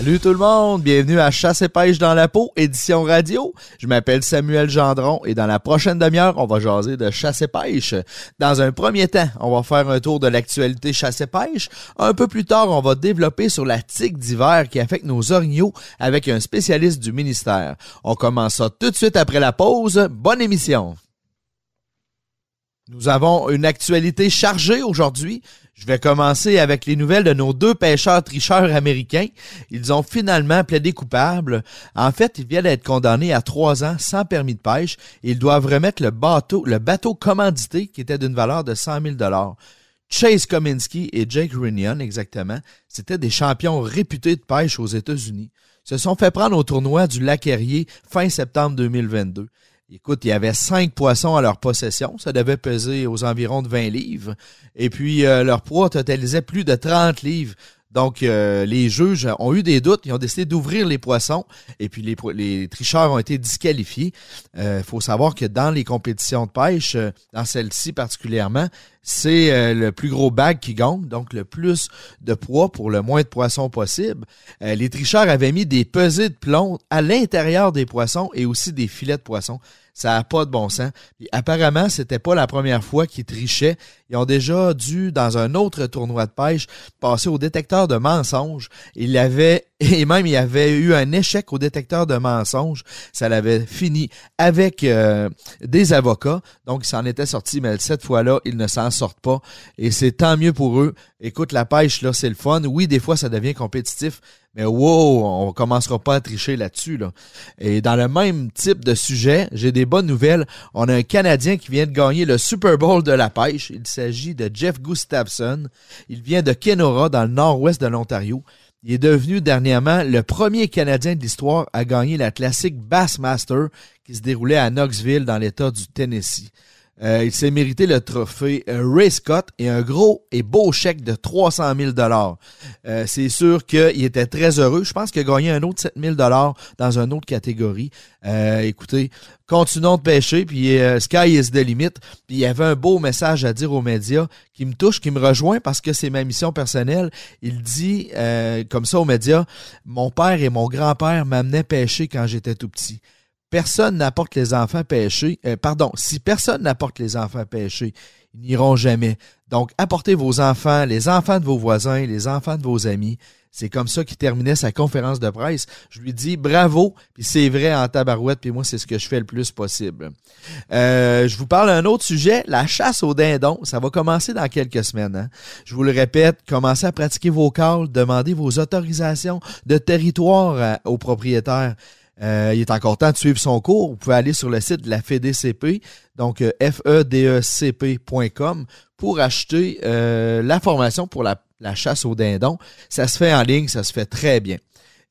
Salut tout le monde, bienvenue à Chasse et pêche dans la peau, édition radio. Je m'appelle Samuel Gendron et dans la prochaine demi-heure, on va jaser de chasse et pêche. Dans un premier temps, on va faire un tour de l'actualité chasse et pêche. Un peu plus tard, on va développer sur la tique d'hiver qui affecte nos orignaux avec un spécialiste du ministère. On commence ça tout de suite après la pause. Bonne émission. Nous avons une actualité chargée aujourd'hui. Je vais commencer avec les nouvelles de nos deux pêcheurs tricheurs américains. Ils ont finalement plaidé coupables. En fait, ils viennent d'être condamnés à trois ans sans permis de pêche. Ils doivent remettre le bateau, le bateau commandité qui était d'une valeur de 100 000 Chase Kominsky et Jake Runyon, exactement, c'était des champions réputés de pêche aux États-Unis. Se sont fait prendre au tournoi du Lac Erie fin septembre 2022. Écoute, il y avait cinq poissons à leur possession. Ça devait peser aux environs de 20 livres. Et puis, euh, leur poids totalisait plus de 30 livres. Donc, euh, les juges ont eu des doutes. Ils ont décidé d'ouvrir les poissons. Et puis, les, tricheurs ont été disqualifiés. Il euh, faut savoir que dans les compétitions de pêche, dans celle-ci particulièrement, c'est le plus gros bag qui gagne, donc le plus de poids pour le moins de poissons possible. les tricheurs avaient mis des pesées de plomb à l'intérieur des poissons et aussi des filets de poissons. Ça n'a pas de bon sens. Puis, apparemment, c'était pas la première fois qu'ils trichaient. Ils ont déjà dû, dans un autre tournoi de pêche, passer au détecteur de mensonges. Il avait, et même il y avait eu un échec au détecteur de mensonges. Ça l'avait fini avec euh, des avocats. Donc, ils s'en étaient sortis, mais cette fois-là, ils ne s'en sortent pas. Et c'est tant mieux pour eux. Écoute, la pêche, là, c'est le fun. Oui, des fois, ça devient compétitif, mais wow, on commencera pas à tricher là-dessus. Là. Et dans le même type de sujet, j'ai des bonnes nouvelles. On a un Canadien qui vient de gagner le Super Bowl de la pêche. Il s'agit de Jeff Gustafson. Il vient de Kenora, dans le nord-ouest de l'Ontario. Il est devenu dernièrement le premier Canadien de l'histoire à gagner la classique Bassmaster qui se déroulait à Knoxville dans l'État du Tennessee. Euh, il s'est mérité le trophée euh, Ray Scott et un gros et beau chèque de 300 000 dollars. Euh, c'est sûr qu'il était très heureux. Je pense qu'il a gagné un autre 7 000 dollars dans une autre catégorie. écoutez, continuons de pêcher, puis sky is the limit. Il y avait un beau message à dire aux médias qui me touche, qui me rejoint parce que c'est ma mission personnelle. Il dit comme ça aux médias, mon père et mon grand-père m'amenaient pêcher quand j'étais tout petit personne n'apporte les enfants pêcher, euh, pardon, si personne n'apporte les enfants pêcher, ils n'iront jamais. Donc, apportez vos enfants, les enfants de vos voisins, les enfants de vos amis. C'est comme ça qu'il terminait sa conférence de presse. Je lui dis bravo, puis c'est vrai en tabarouette, puis moi, c'est ce que je fais le plus possible. Euh, je vous parle d'un autre sujet, la chasse aux dindons. Ça va commencer dans quelques semaines. Hein. Je vous le répète, commencez à pratiquer vos calls, demandez vos autorisations de territoire euh, aux propriétaires. Euh, il est encore temps de suivre son cours. Vous pouvez aller sur le site de la FEDCP, donc euh, fedecp.com, pour acheter euh, la formation pour la, chasse aux dindons. Ça se fait en ligne, ça se fait très bien.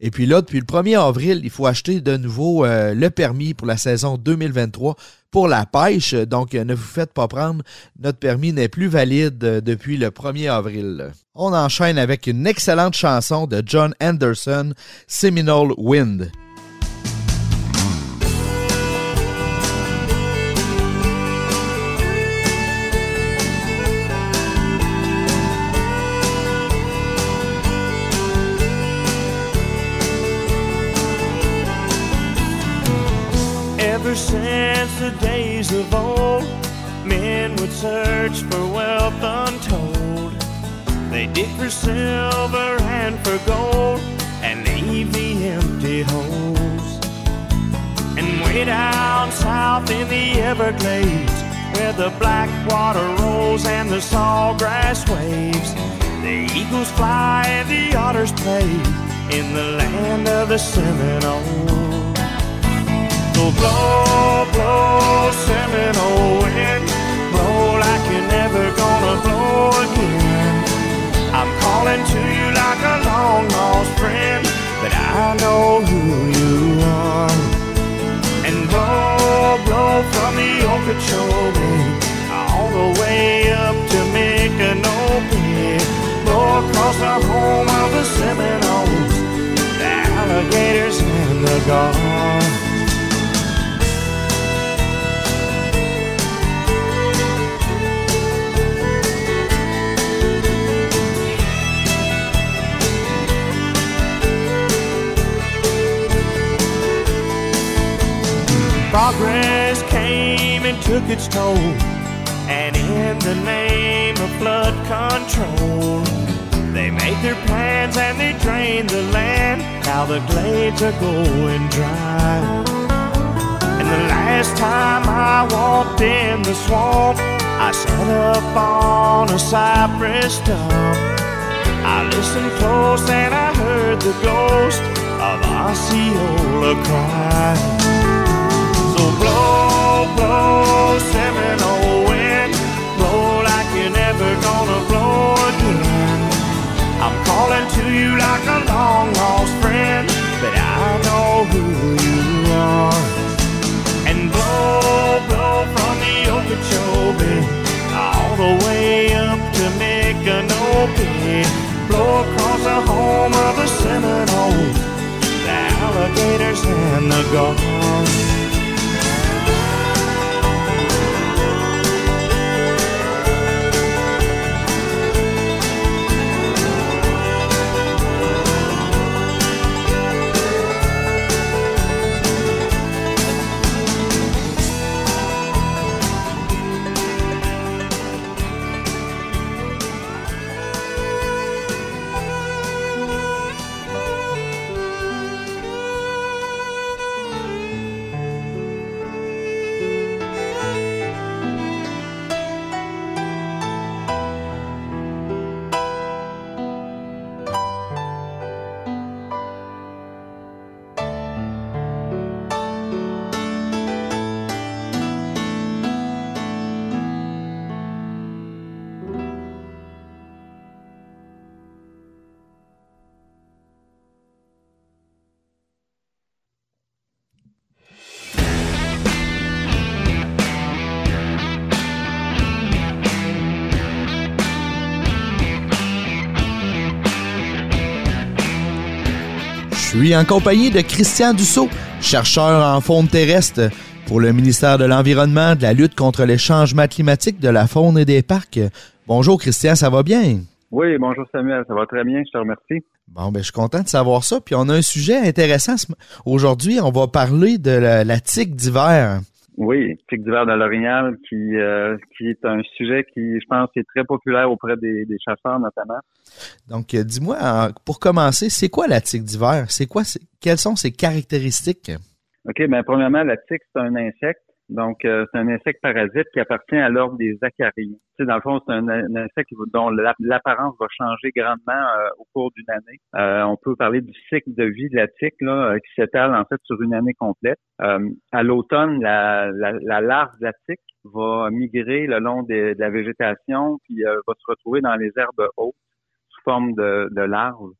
Et puis là, depuis le 1er avril, il faut acheter de nouveau le permis pour la saison 2023 pour la pêche. Donc, ne vous faites pas prendre. Notre permis n'est plus valide depuis le 1er avril. On enchaîne avec une excellente chanson de John Anderson, Seminole Wind. Of old, men would search for wealth untold. They dig for silver and for gold and leave the empty holes. And way down south in the Everglades, where the black water rolls and the sawgrass waves, the eagles fly and the otters play in the land of the Seminoles. So blow, blow, Seminole wind, blow like you're never gonna blow again. I'm calling to you like a long lost friend, but I know who you are. And blow, blow from the Okeechobee all the way up to Micanopy. Blow across the home of the Seminoles, the alligators and the gulls. Progress came and took its toll. And in the name of flood control, they made their plans and they drained the land. Now the glades are going dry. And the last time I walked in the swamp, I sat up on a cypress stump. I listened close and I heard the ghost of Osceola cry. Blow, Seminole wind, blow like you're never gonna blow again. I'm calling to you like a long lost friend, but I know who you are. And blow, blow from the Okeechobee all the way up to Micanopy. Blow across the home of the Seminoles, the alligators and the gulls. En compagnie de Christian Dussault, chercheur en faune terrestre pour le ministère de l'Environnement, de la lutte contre les changements climatiques, de la faune et des parcs. Bonjour Christian, ça va bien? Oui, bonjour Samuel, ça va très bien, je te remercie. Bon, ben, je suis content de savoir ça. Puis on a un sujet intéressant. Aujourd'hui, on va parler de la, la tique d'hiver. Oui, tique d'hiver de l'Orignal, qui, euh, qui est un sujet qui, je pense, est très populaire auprès des, des chasseurs notamment. Donc, euh, dis-moi, pour commencer, c'est quoi la tique d'hiver? C'est quoi, quelles sont ses caractéristiques? OK, ben premièrement, la tique, c'est un insecte. Donc, euh, c'est un insecte parasite qui appartient à l'ordre des acariens. Tu sais, dans le fond, c'est un, insecte dont la- l'apparence va changer grandement euh, au cours d'une année. Euh, on peut parler du cycle de vie de la tique là, euh, qui s'étale en fait sur une année complète. Euh, à l'automne, la, la, la larve de la tique va migrer le long de la végétation, puis euh, va se retrouver dans les herbes hautes sous forme de, de larve.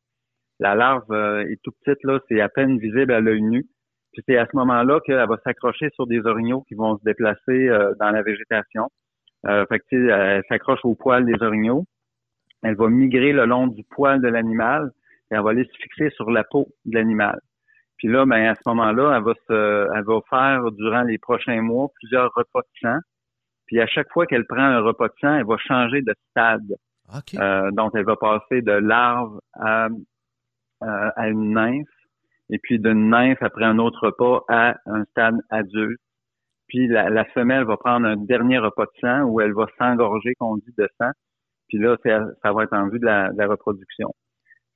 La larve est tout petite, là, c'est à peine visible à l'œil nu. Puis c'est à ce moment-là qu'elle va s'accrocher sur des orignaux qui vont se déplacer euh, dans la végétation. Euh, fait que, elle s'accroche au poil des orignaux. Elle va migrer le long du poil de l'animal et elle va aller se fixer sur la peau de l'animal. Puis là, ben, à ce moment-là, elle va se, elle va faire durant les prochains mois plusieurs repas de sang. Puis à chaque fois qu'elle prend un repas de sang, elle va changer de stade. OK. Euh, donc, elle va passer de larve à, euh, à une nymphe, et puis d'une nymphe après un autre repas à un stade adulte. Puis la, la femelle va prendre un dernier repas de sang où elle va s'engorger, qu'on dit, de sang. Puis là, ça va être en vue de la, de la reproduction.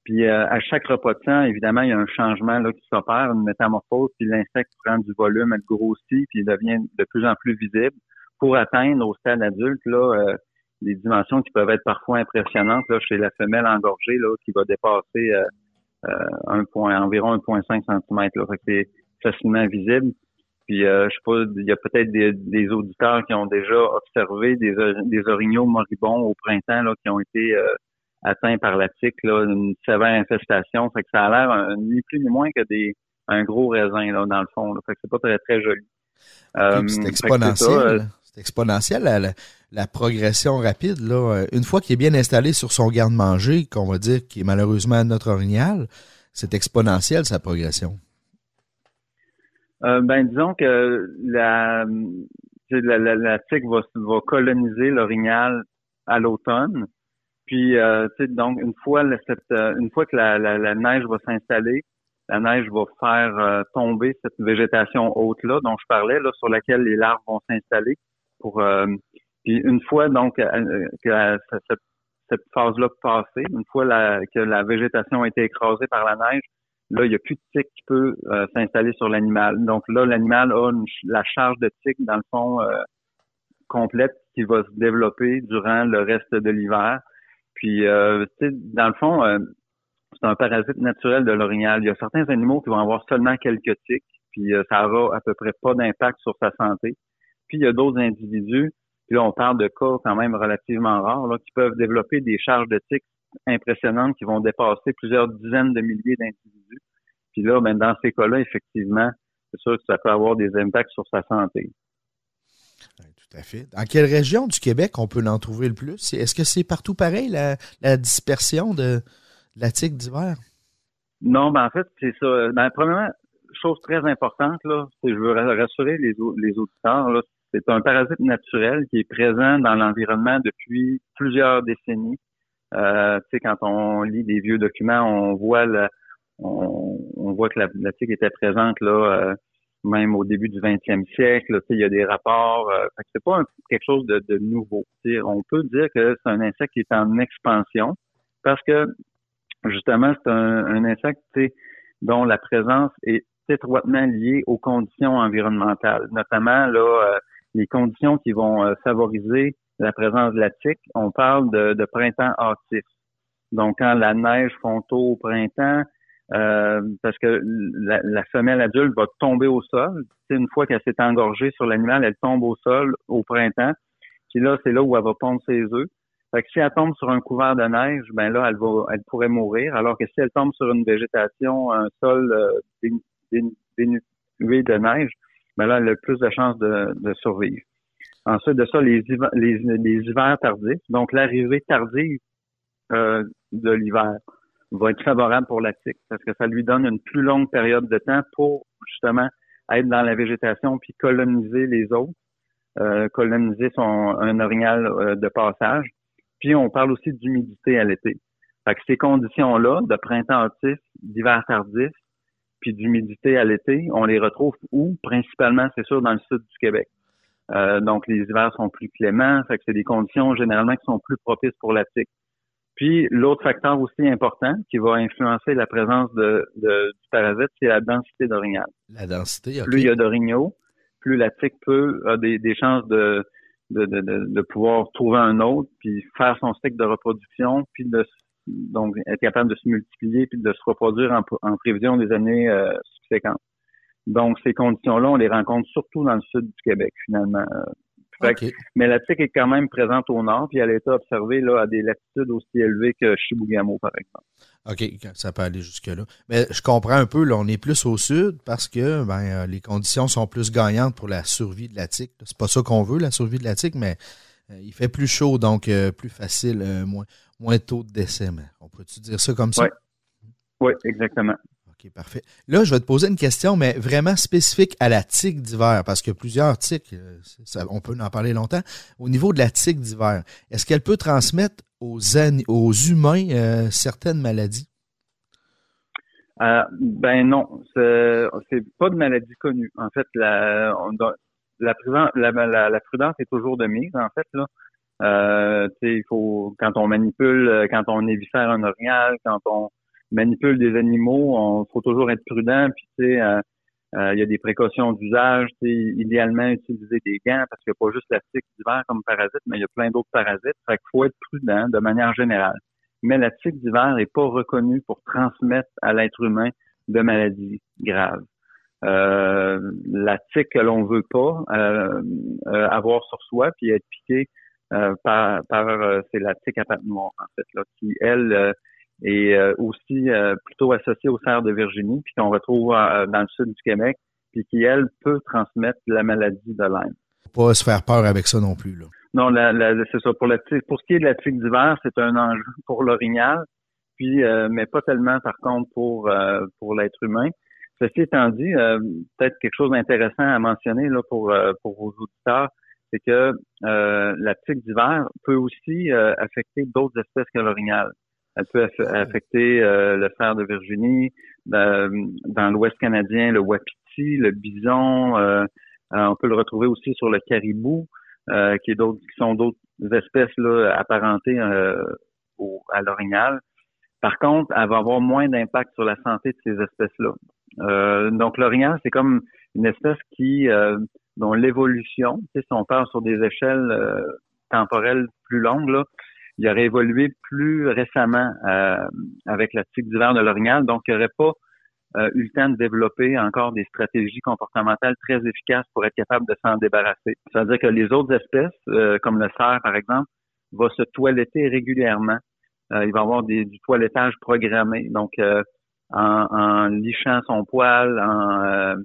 Puis euh, à chaque repas de sang, évidemment, il y a un changement là, qui s'opère, une métamorphose, puis l'insecte prend du volume, elle grossit, puis il devient de plus en plus visible pour atteindre au stade adulte là, euh, des dimensions qui peuvent être parfois impressionnantes là, chez la femelle engorgée là, qui va dépasser euh, un point, environ 1,5 cm. Là, fait que c'est facilement visible. Puis euh, je sais pas, il y a peut-être des, des auditeurs qui ont déjà observé des, des orignaux moribonds au printemps là, qui ont été euh, atteints par la tique, là, une sévère infestation. Fait que ça a l'air un- ni plus ni moins que des un gros raisin là, dans le fond. Là. Fait que c'est pas très très joli. Euh, c'est exponentiel. C'est exponentiel, la, progression rapide. Là. Euh, Une fois qu'il est bien installé sur son garde-manger, qu'on va dire qui est malheureusement notre orignal, c'est exponentiel sa progression. Euh, ben disons que la, la, tique va, coloniser l'orignal à l'automne. Puis euh, donc une fois que la, neige va s'installer, la neige va faire tomber cette végétation haute-là dont je parlais, là, sur laquelle les larves vont s'installer. Pour puis une fois donc que cette, cette phase-là passée, une fois que la végétation a été écrasée par la neige, là, il n'y a plus de tic qui peut s'installer sur l'animal. Donc là, l'animal a la charge de tic, dans le fond, complète qui va se développer durant le reste de l'hiver. Puis, euh, dans le fond, euh, c'est un parasite naturel de l'orignal. Il y a certains animaux qui vont avoir seulement quelques tiques, puis euh, ça aura à peu près pas d'impact sur sa santé. Puis, il y a d'autres individus, puis là, on parle de cas quand même relativement rares, là, qui peuvent développer des charges de tiques impressionnantes qui vont dépasser plusieurs dizaines de milliers d'individus. Puis là, ben, dans ces cas-là, effectivement, c'est sûr que ça peut avoir des impacts sur sa santé. Dans quelle région du Québec on peut en trouver le plus? Est-ce que c'est partout pareil, la, dispersion de, la tique d'hiver? Non, ben en fait, c'est ça. Ben, premièrement, chose très importante, là, je veux rassurer les, les auditeurs, là, c'est un parasite naturel qui est présent dans l'environnement depuis plusieurs décennies. Euh, tu sais, quand on lit des vieux documents, on voit on, voit que la, la tique était présente là euh, même au début du 20e siècle. Il y a des rapports. Euh, c'est pas quelque chose de, nouveau. On peut dire que c'est un insecte qui est en expansion parce que justement, c'est un, insecte dont la présence est étroitement liée aux conditions environnementales, notamment là, euh, les conditions qui vont euh, favoriser la présence de la tique. On parle de, de printemps hâtif. Donc, quand la neige fond tôt au printemps, euh, parce que la, femelle adulte va tomber au sol. une fois qu'elle s'est engorgée sur l'animal, elle tombe au sol au printemps. Puis là, c'est là où elle va pondre ses œufs. Fait que si elle tombe sur un couvert de neige, ben là, elle va, elle pourrait mourir. Alors que si elle tombe sur une végétation, un sol euh, dénué de neige, ben là, elle a plus de chances de, survivre. Ensuite de ça, les, les, les hivers tardifs, donc l'arrivée tardive euh, de l'hiver va être favorable pour la tique parce que ça lui donne une plus longue période de temps pour justement être dans la végétation puis coloniser les autres, euh, coloniser son un orignal euh, de passage. Puis on parle aussi d'humidité à l'été. Fait que ces conditions-là, de printemps hâtif, d'hiver tardif, puis d'humidité à l'été, on les retrouve où? Principalement, c'est sûr, dans le sud du Québec. Euh, donc, les hivers sont plus cléments, fait que c'est des conditions généralement qui sont plus propices pour la tique. Puis l'autre facteur aussi important qui va influencer la présence de, du parasite, c'est la densité d'orignal. La densité, Plus il y a d'orignaux, plus la tique peut a des, chances de de, de, de, pouvoir trouver un autre, puis faire son cycle de reproduction, puis de donc être capable de se multiplier, puis de se reproduire en, en prévision des années euh, subséquentes. Donc ces conditions-là, on les rencontre surtout dans le sud du Québec, finalement. Mais la tique est quand même présente au nord, puis elle a été observée là, à des latitudes aussi élevées que Chibougamau, par exemple. OK, ça peut aller jusque-là. Mais je comprends un peu, là, on est plus au sud parce que ben, euh, les conditions sont plus gagnantes pour la survie de la tique. C'est pas ça qu'on veut, la survie de la tique, mais euh, il fait plus chaud, donc euh, plus facile, moins, moins tôt de décès. on peut-tu dire ça comme ça? Oui, oui exactement parfait. Là, je vais te poser une question, mais vraiment spécifique à la tique d'hiver, parce que plusieurs tiques, euh, on peut en parler longtemps. Au niveau de la tique d'hiver, est-ce qu'elle peut transmettre aux, aux humains euh, certaines maladies? Euh, ben non, c'est pas de maladie connue. En fait, la, la, la, prudence est toujours de mise. En fait, là, il faut quand on manipule, quand on évifère un orignal, quand on manipule des animaux, on faut toujours être prudent. Puis tu sais, euh, euh, il y a des précautions d'usage. Idéalement, utiliser des gants parce qu'il n'y a pas juste la tique d'hiver comme parasite, mais il y a plein d'autres parasites. Fait qu'il faut être prudent de manière générale. Mais la tique d'hiver n'est pas reconnue pour transmettre à l'être humain de maladies graves. Euh, la tique que l'on veut pas avoir sur soi puis être piqué par, par c'est la tique à pattes noires en fait là, qui elle euh, aussi euh, plutôt associée au cerf de Virginie, puis qu'on retrouve euh, dans le sud du Québec, puis qui, elle, peut transmettre la maladie de Lyme. Pas se faire peur avec ça non plus. Là. Non, la, c'est ça. Pour, la, pour ce qui est de la tique d'hiver, c'est un enjeu pour l'orignal, puis mais pas tellement par contre pour pour l'être humain. Ceci étant dit, peut-être quelque chose d'intéressant à mentionner là pour pour vos auditeurs, c'est que la tique d'hiver peut aussi affecter d'autres espèces que l'orignal. Elle peut affecter euh, le fer de Virginie, dans l'Ouest canadien, le wapiti, le bison. on peut le retrouver aussi sur le caribou, qui, est d'autres, qui sont d'autres espèces là, apparentées au, à l'orignal. Par contre, elle va avoir moins d'impact sur la santé de ces espèces-là. Euh, donc, l'orignal, c'est comme une espèce qui, euh, dont l'évolution, si on parle sur des échelles euh, temporelles plus longues, là, il aurait évolué plus récemment avec la tique d'hiver de l'orignal, donc il n'aurait pas eu le temps de développer encore des stratégies comportementales très efficaces pour être capable de s'en débarrasser. C'est-à-dire que les autres espèces, comme le cerf par exemple, va se toiletter régulièrement. il va avoir des, du toilettage programmé. Donc, en, lichant son poil, en, euh,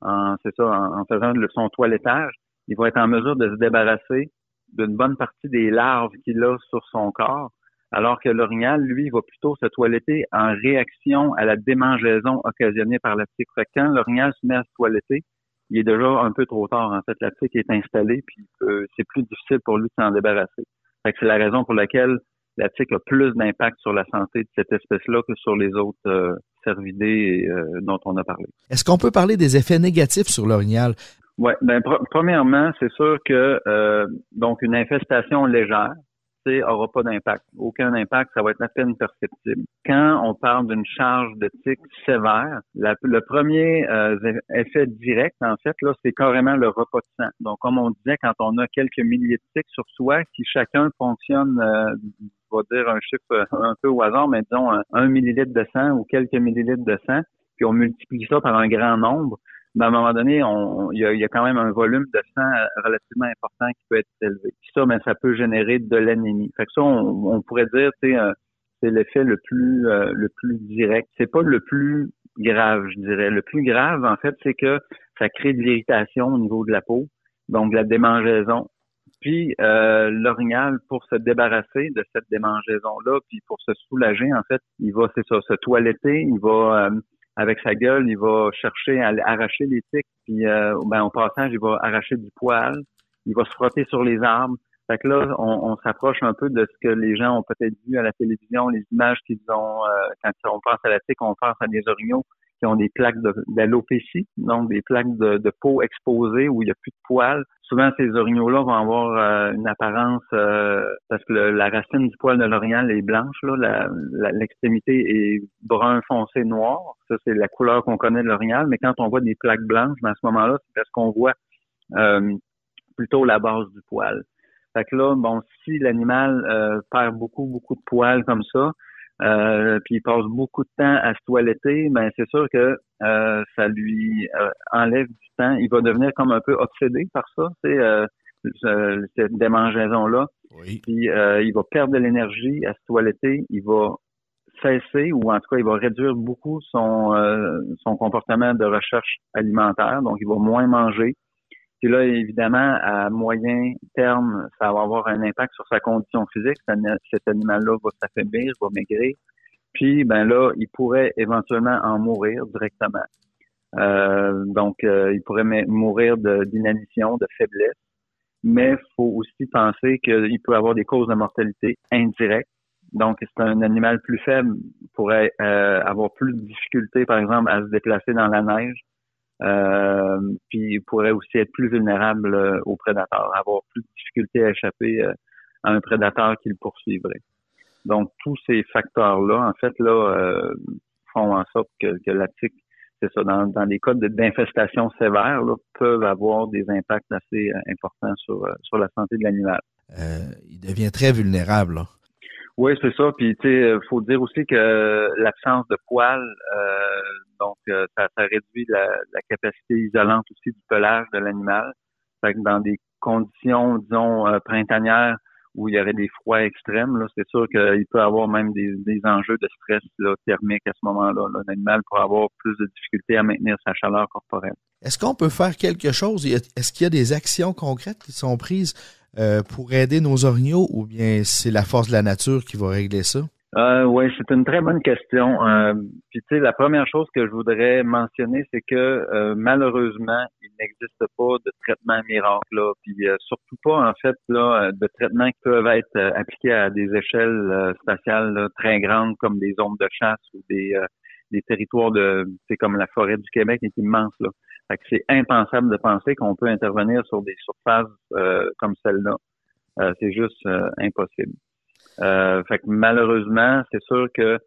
en c'est ça, en, faisant le, son toilettage, il va être en mesure de se débarrasser d'une bonne partie des larves qu'il a sur son corps, alors que l'orignal, lui, va plutôt se toiletter en réaction à la démangeaison occasionnée par la tique. Fait quand l'orignal se met à se toiletter, il est déjà un peu trop tard. En fait, la tique est installée, puis c'est plus difficile pour lui de s'en débarrasser. Fait que c'est la raison pour laquelle la tique a plus d'impact sur la santé de cette espèce-là que sur les autres euh, cervidés euh, dont on a parlé. Est-ce qu'on peut parler des effets négatifs sur l'orignal? Oui, ben, premièrement, c'est sûr que euh, donc une infestation légère, aura pas d'impact. Aucun impact, ça va être à peine perceptible. Quand on parle d'une charge de tic sévère, le premier euh, effet direct, en fait, là, c'est carrément le repas de sang. Donc, comme on disait, quand on a quelques milliers de tics sur soi, si chacun fonctionne, euh, on va dire un chiffre un peu au hasard, mais disons un millilitre de sang ou quelques millilitres de sang, puis on multiplie ça par un grand nombre, mais à un moment donné, il, y a, quand même un volume de sang relativement important qui peut être élevé. ça, ben, ça peut générer de l'anémie. Fait que ça, on, pourrait dire, euh, c'est l'effet le plus euh, le plus direct. C'est pas le plus grave, je dirais. Le plus grave, en fait, c'est que ça crée de l'irritation au niveau de la peau, donc de la démangeaison. Puis euh, l'orignal, pour se débarrasser de cette démangeaison-là, puis pour se soulager, en fait, il va, c'est ça, se toiletter, il va euh, avec sa gueule, il va chercher à arracher les tiques, puis euh, ben, au passage, il va arracher du poil, il va se frotter sur les arbres. Fait que là, on, s'approche un peu de ce que les gens ont peut-être vu à la télévision, les images qu'ils ont, euh, quand on pense à la tique, on pense à des orignaux qui ont des plaques d'alopécie, donc des plaques de, peau exposées où il n'y a plus de poils. Souvent, ces orignaux-là vont avoir euh, une apparence, euh, parce que la racine du poil de l'orignal est blanche, là, l'extrémité est brun foncé noir. Ça, c'est la couleur qu'on connaît de l'orignal. Mais quand on voit des plaques blanches, ben, à ce moment-là, c'est parce qu'on voit euh, plutôt la base du poil. Fait que là, bon, si l'animal perd beaucoup, beaucoup de poils comme ça, euh, puis il passe beaucoup de temps à se toiletter, ben c'est sûr que euh, ça lui euh, enlève du temps. Il va devenir comme un peu obsédé par ça, c'est cette démangeaison-là. Puis il va perdre de l'énergie à se toiletter, il va cesser ou en tout cas il va réduire beaucoup son son comportement de recherche alimentaire, donc il va moins manger. Puis là, évidemment, à moyen terme, ça va avoir un impact sur sa condition physique. Cet animal-là va s'affaiblir, va maigrir. Puis, ben là, il pourrait éventuellement en mourir directement. Euh, donc, euh, il pourrait mourir d'inanition, de, faiblesse. Mais il faut aussi penser qu'il peut avoir des causes de mortalité indirectes. Donc, c'est un animal plus faible pourrait euh, avoir plus de difficultés, par exemple, à se déplacer dans la neige euh, puis il pourrait aussi être plus vulnérable euh, aux prédateurs, avoir plus de difficultés à échapper euh, à un prédateur qui le poursuivrait. Donc tous ces facteurs-là, en fait, là, font en sorte que, que la tique, c'est ça, dans, dans des cas d'infestation sévère, là, peuvent avoir des impacts assez importants sur, sur la santé de l'animal. il devient très vulnérable. Là. Oui, c'est ça. Puis, tu sais, faut dire aussi que l'absence de poils, euh, donc, euh, ça, réduit la, capacité isolante aussi du pelage de l'animal. Fait dans des conditions, disons, euh, printanières où il y aurait des froids extrêmes, là, c'est sûr qu'il peut avoir même des, des enjeux de stress là, thermique à ce moment-là. L'animal pourrait avoir plus de difficultés à maintenir sa chaleur corporelle. Est-ce qu'on peut faire quelque chose? Est-ce qu'il y a des actions concrètes qui sont prises euh, pour aider nos orignaux ou bien c'est la force de la nature qui va régler ça? Euh, oui, c'est une très bonne question. Euh, puis tu sais, la première chose que je voudrais mentionner, c'est que euh, malheureusement, il n'existe pas de traitement miracle là, puis surtout pas en fait là de traitements qui peuvent être appliqués à des échelles spatiales très grandes comme des zones de chasse ou des des territoires de, c'est comme la forêt du Québec est immense là. C'est impensable de penser qu'on peut intervenir sur des surfaces euh, comme celle-là. Euh, c'est juste euh, impossible. fait que malheureusement, c'est sûr que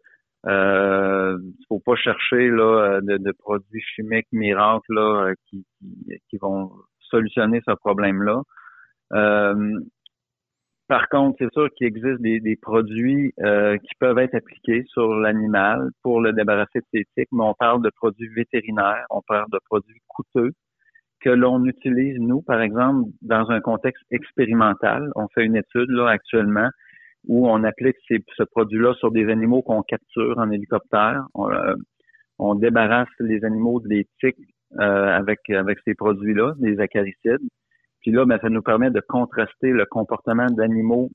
euh, faut pas chercher là de, produits chimiques miracles là qui, qui, vont solutionner ce problème-là. Par contre, c'est sûr qu'il existe des, produits euh, qui peuvent être appliqués sur l'animal pour le débarrasser de ses tiques, mais on parle de produits vétérinaires, on parle de produits coûteux que l'on utilise, nous, par exemple, dans un contexte expérimental. On fait une étude là actuellement où on applique ce produit-là sur des animaux qu'on capture en hélicoptère. On, euh, débarrasse les animaux des tiques euh, avec, avec ces produits-là, des acaricides. Puis là, ben, ça nous permet de contraster le comportement d'animaux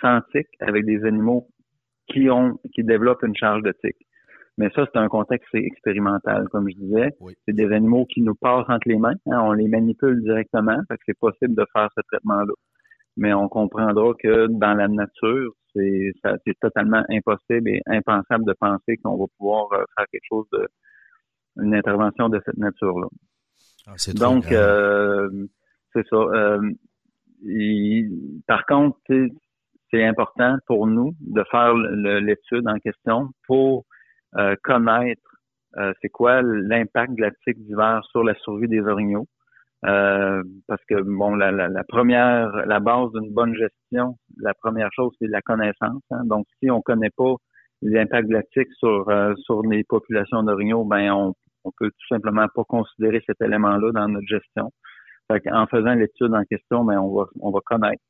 sans tic avec des animaux qui ont qui développent une charge de tic. Mais ça, c'est un contexte expérimental, comme je disais. C'est des animaux qui nous passent entre les mains. Hein, on les manipule directement, fait que c'est possible de faire ce traitement-là. Mais on comprendra que dans la nature, c'est c'est totalement impossible et impensable de penser qu'on va pouvoir euh, faire quelque chose de une intervention de cette nature-là. Ah, Donc, euh, c'est ça. Euh, par contre, c'est important pour nous de faire l'étude en question pour euh, connaître euh, c'est quoi l'impact de la tique d'hiver sur la survie des orignaux. parce que bon, la, la, première, la base d'une bonne gestion, la première chose, c'est la connaissance. Hein. Donc, si on connaît pas l'impact de la tique sur sur les populations d'orignaux, ben on on peut tout simplement pas considérer cet élément-là dans notre gestion en faisant l'étude en question, ben, on va on va connaître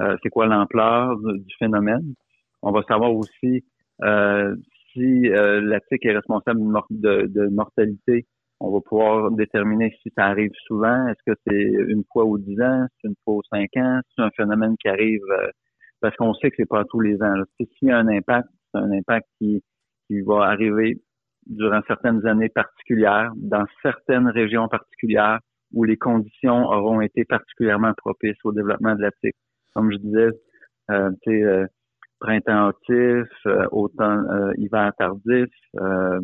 euh, c'est quoi l'ampleur du, phénomène. On va savoir aussi euh, si euh, est responsable de, mortalité. On va pouvoir déterminer si ça arrive souvent. Est-ce que c'est une fois ou dix ans, c'est une fois ou cinq ans, c'est un phénomène qui arrive parce qu'on sait que c'est pas tous les ans. S'il y a un impact, c'est un impact qui, qui va arriver durant certaines années particulières, dans certaines régions particulières, où les conditions auront été particulièrement propices au développement de la. Comme je disais, euh, euh printemps hâtif, euh, euh, hiver tardif. Euh,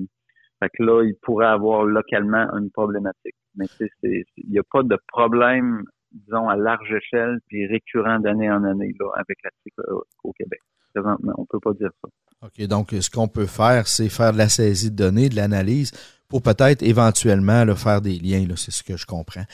fait que là, il pourrait avoir localement une problématique. Mais il n'y a pas de problème, disons, à large échelle puis récurrent d'année en année là, avec la tique au Québec. Présentement, on peut pas dire ça. OK, donc ce qu'on peut faire, c'est faire de la saisie de données, de l'analyse, pour peut-être éventuellement le faire des liens. C'est ce que je comprends.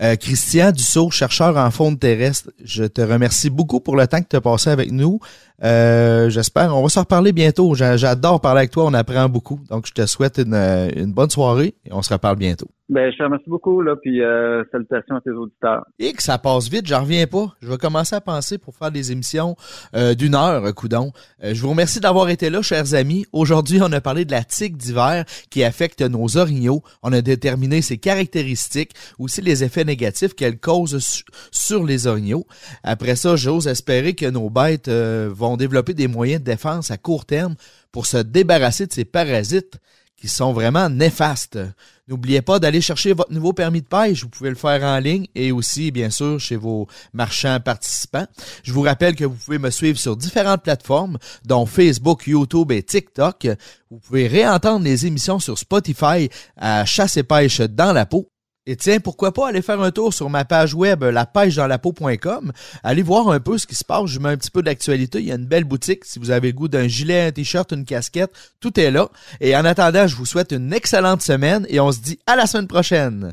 Euh, Christian Dussault, chercheur en faune terrestre, je te remercie beaucoup pour le temps que tu as passé avec nous. Euh, j'espère, on va se reparler bientôt. J'adore parler avec toi, on apprend beaucoup. Donc, je te souhaite une, une bonne soirée et on se reparle bientôt. Ben, je te remercie beaucoup, là, puis euh, salutations à tes auditeurs. Et que ça passe vite, j'en reviens pas. Je vais commencer à penser pour faire des émissions euh, d'une heure, coudon. Euh, je vous remercie d'avoir été là, chers amis. Aujourd'hui, on a parlé de la tique d'hiver qui affecte nos orignaux. On a déterminé ses caractéristiques, aussi les effets négatifs qu'elle cause sur les orignaux. Après ça, j'ose espérer que nos bêtes vont développer des moyens de défense à court terme pour se débarrasser de ces parasites qui sont vraiment néfastes. N'oubliez pas d'aller chercher votre nouveau permis de pêche. Vous pouvez le faire en ligne et aussi, bien sûr, chez vos marchands participants. Je vous rappelle que vous pouvez me suivre sur différentes plateformes, dont Facebook, YouTube et TikTok. Vous pouvez réentendre les émissions sur Spotify à Chasse et pêche dans la peau. Et tiens, pourquoi pas aller faire un tour sur ma page web lapêche-dans-la-peau.com. Allez voir un peu ce qui se passe. Je mets un petit peu d'actualité. Il y a une belle boutique. Si vous avez goût d'un gilet, un t-shirt, une casquette, tout est là. Et en attendant, je vous souhaite une excellente semaine et on se dit à la semaine prochaine.